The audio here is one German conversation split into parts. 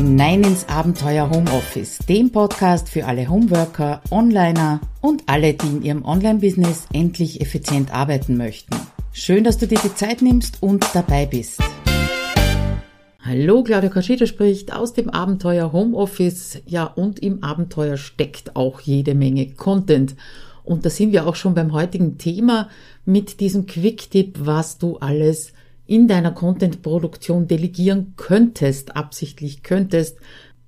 hinein ins Abenteuer Homeoffice, dem Podcast für alle Homeworker, Onliner und alle, die in ihrem Online-Business endlich effizient arbeiten möchten. Schön, dass du dir die Zeit nimmst und dabei bist. Hallo, Claudia Kaschita spricht aus dem Abenteuer Homeoffice. Ja, und im Abenteuer steckt auch jede Menge Content. Und da sind wir auch schon beim heutigen Thema mit diesem Quick-Tipp, was du alles in deiner Content-Produktion delegieren könntest, absichtlich könntest.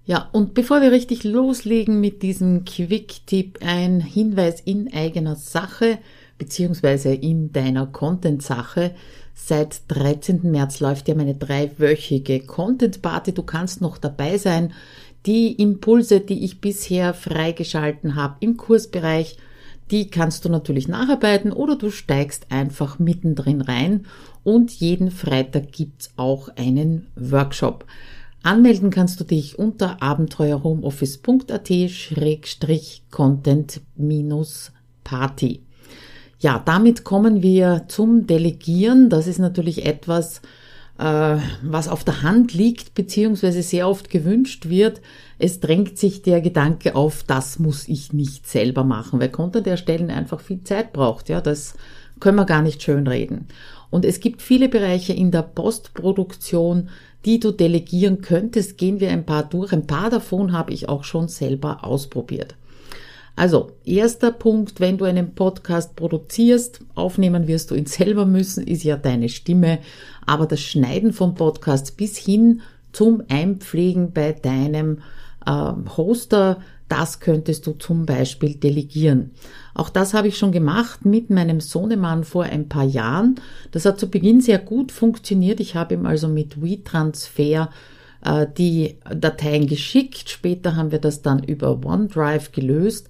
Ja, und bevor wir richtig loslegen mit diesem Quick-Tipp, ein Hinweis in eigener Sache, beziehungsweise in deiner Content-Sache. Seit 13. März läuft ja meine dreiwöchige Content-Party. Du kannst noch dabei sein. Die Impulse, die ich bisher freigeschalten habe im Kursbereich, die kannst du natürlich nacharbeiten oder du steigst einfach mittendrin rein und jeden Freitag gibt's auch einen Workshop. Anmelden kannst du dich unter abenteuerhomeoffice.at-content-party. Ja, damit kommen wir zum Delegieren. Das ist natürlich etwas, was auf der Hand liegt, beziehungsweise sehr oft gewünscht wird. Es drängt sich der Gedanke auf, das muss ich nicht selber machen, weil Content erstellen einfach viel Zeit braucht. Ja, das können wir gar nicht schön reden. Und es gibt viele Bereiche in der Postproduktion, die du delegieren könntest. Gehen wir ein paar durch. Ein paar davon habe ich auch schon selber ausprobiert. Also, erster Punkt, wenn du einen Podcast produzierst, aufnehmen wirst du ihn selber müssen, ist ja deine Stimme, aber das Schneiden von Podcasts bis hin zum Einpflegen bei deinem äh, Hoster, das könntest du zum Beispiel delegieren. Auch das habe ich schon gemacht mit meinem Sohnemann vor ein paar Jahren. Das hat zu Beginn sehr gut funktioniert. Ich habe ihm also mit WeTransfer äh, die Dateien geschickt. Später haben wir das dann über OneDrive gelöst.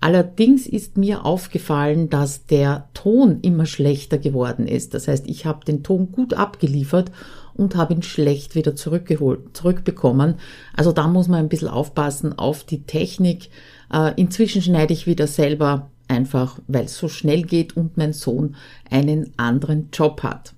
Allerdings ist mir aufgefallen, dass der Ton immer schlechter geworden ist. Das heißt, ich habe den Ton gut abgeliefert und habe ihn schlecht wieder zurückgeholt, zurückbekommen. Also da muss man ein bisschen aufpassen auf die Technik. Äh, inzwischen schneide ich wieder selber einfach, weil es so schnell geht und mein Sohn einen anderen Job hat.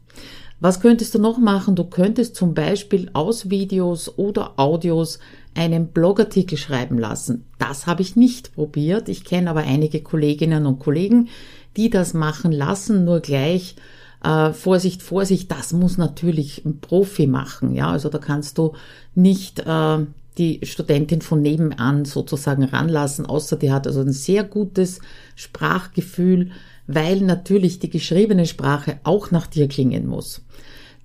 Was könntest du noch machen? Du könntest zum Beispiel aus Videos oder Audios einen Blogartikel schreiben lassen. Das habe ich nicht probiert. Ich kenne aber einige Kolleginnen und Kollegen, die das machen lassen, nur gleich äh, Vorsicht, Vorsicht, das muss natürlich ein Profi machen. Ja, also da kannst du nicht äh, die Studentin von nebenan sozusagen ranlassen, außer die hat also ein sehr gutes Sprachgefühl, weil natürlich die geschriebene Sprache auch nach dir klingen muss.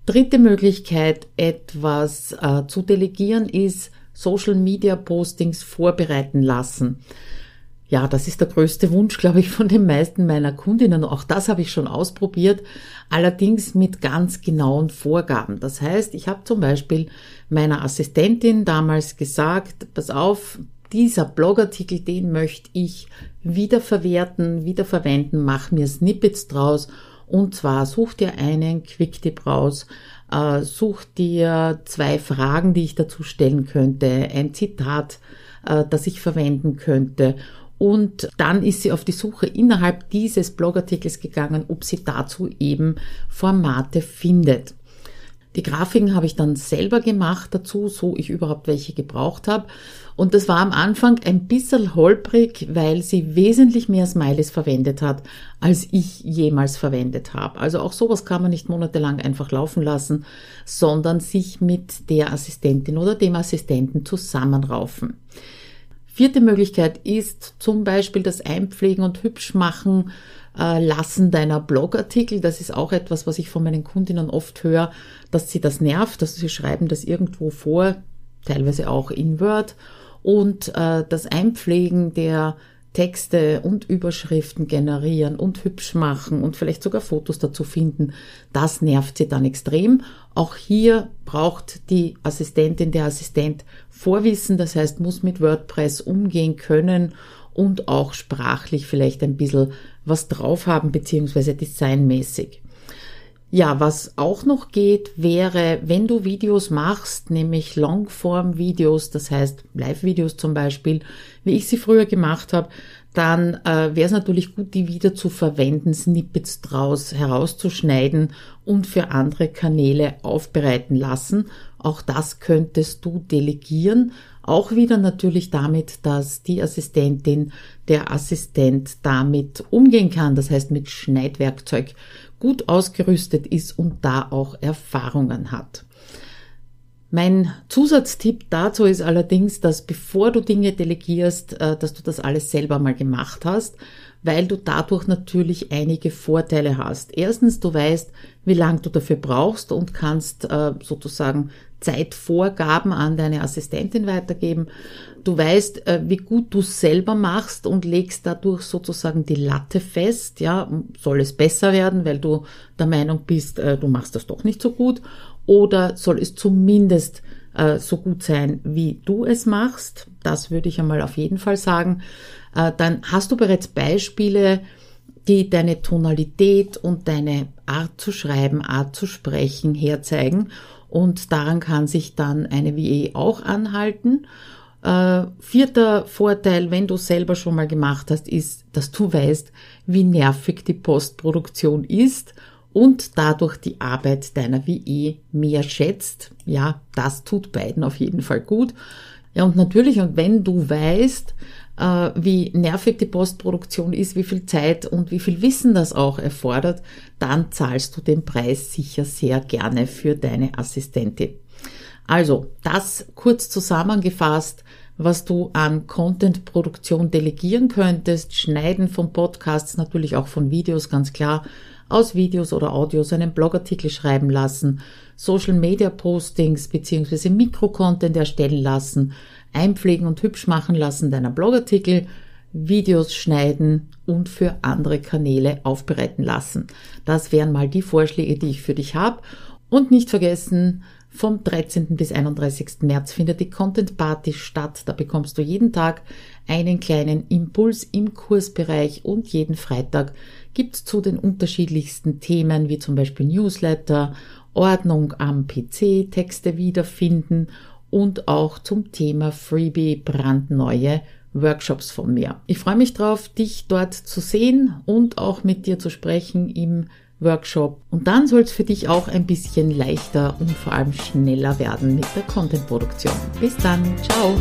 Dritte Möglichkeit, etwas äh, zu delegieren, ist Social Media Postings vorbereiten lassen. Ja, das ist der größte Wunsch, glaube ich, von den meisten meiner Kundinnen. Auch das habe ich schon ausprobiert, allerdings mit ganz genauen Vorgaben. Das heißt, ich habe zum Beispiel meiner Assistentin damals gesagt, pass auf, dieser Blogartikel, den möchte ich wiederverwerten, wiederverwenden, mach mir Snippets draus und zwar such dir einen Quicktip raus, äh, such dir zwei Fragen, die ich dazu stellen könnte, ein Zitat, äh, das ich verwenden könnte. Und dann ist sie auf die Suche innerhalb dieses Blogartikels gegangen, ob sie dazu eben Formate findet. Die Grafiken habe ich dann selber gemacht dazu, so ich überhaupt welche gebraucht habe. Und das war am Anfang ein bisschen holprig, weil sie wesentlich mehr Smileys verwendet hat, als ich jemals verwendet habe. Also auch sowas kann man nicht monatelang einfach laufen lassen, sondern sich mit der Assistentin oder dem Assistenten zusammenraufen. Vierte Möglichkeit ist zum Beispiel das Einpflegen und Hübschmachen äh, lassen deiner Blogartikel. Das ist auch etwas, was ich von meinen Kundinnen oft höre, dass sie das nervt, dass sie schreiben das irgendwo vor, teilweise auch in Word. Und äh, das Einpflegen der Texte und Überschriften generieren und hübsch machen und vielleicht sogar Fotos dazu finden, das nervt sie dann extrem. Auch hier braucht die Assistentin, der Assistent Vorwissen, das heißt, muss mit WordPress umgehen können und auch sprachlich vielleicht ein bisschen was drauf haben, beziehungsweise designmäßig. Ja, was auch noch geht, wäre, wenn du Videos machst, nämlich Longform-Videos, das heißt Live-Videos zum Beispiel, wie ich sie früher gemacht habe, dann äh, wäre es natürlich gut, die wieder zu verwenden, Snippets draus herauszuschneiden und für andere Kanäle aufbereiten lassen. Auch das könntest du delegieren. Auch wieder natürlich damit, dass die Assistentin, der Assistent damit umgehen kann. Das heißt, mit Schneidwerkzeug gut ausgerüstet ist und da auch Erfahrungen hat. Mein Zusatztipp dazu ist allerdings, dass bevor du Dinge delegierst, äh, dass du das alles selber mal gemacht hast, weil du dadurch natürlich einige Vorteile hast. Erstens, du weißt, wie lang du dafür brauchst und kannst äh, sozusagen Zeitvorgaben an deine Assistentin weitergeben. Du weißt, äh, wie gut du selber machst und legst dadurch sozusagen die Latte fest. Ja, soll es besser werden, weil du der Meinung bist, du machst das doch nicht so gut oder soll es zumindest äh, so gut sein, wie du es machst? Das würde ich einmal auf jeden Fall sagen. Äh, dann hast du bereits Beispiele, die deine Tonalität und deine Art zu schreiben, Art zu sprechen herzeigen. Und daran kann sich dann eine WE auch anhalten. Äh, vierter Vorteil, wenn du selber schon mal gemacht hast, ist, dass du weißt, wie nervig die Postproduktion ist und dadurch die Arbeit deiner WE mehr schätzt. Ja, das tut beiden auf jeden Fall gut. Ja, und natürlich, und wenn du weißt, äh, wie nervig die Postproduktion ist, wie viel Zeit und wie viel Wissen das auch erfordert, dann zahlst du den Preis sicher sehr gerne für deine Assistentin. Also, das kurz zusammengefasst, was du an Contentproduktion delegieren könntest, Schneiden von Podcasts, natürlich auch von Videos, ganz klar, aus Videos oder Audios einen Blogartikel schreiben lassen, Social Media Postings bzw. Mikrocontent erstellen lassen, einpflegen und hübsch machen lassen deiner Blogartikel, Videos schneiden und für andere Kanäle aufbereiten lassen. Das wären mal die Vorschläge, die ich für dich habe. Und nicht vergessen, vom 13. bis 31. März findet die Content Party statt. Da bekommst du jeden Tag einen kleinen Impuls im Kursbereich und jeden Freitag gibt's zu den unterschiedlichsten Themen wie zum Beispiel Newsletter, Ordnung am PC, Texte wiederfinden und auch zum Thema Freebie brandneue Workshops von mir. Ich freue mich drauf, dich dort zu sehen und auch mit dir zu sprechen im Workshop. Und dann soll es für dich auch ein bisschen leichter und vor allem schneller werden mit der Content-Produktion. Bis dann, ciao!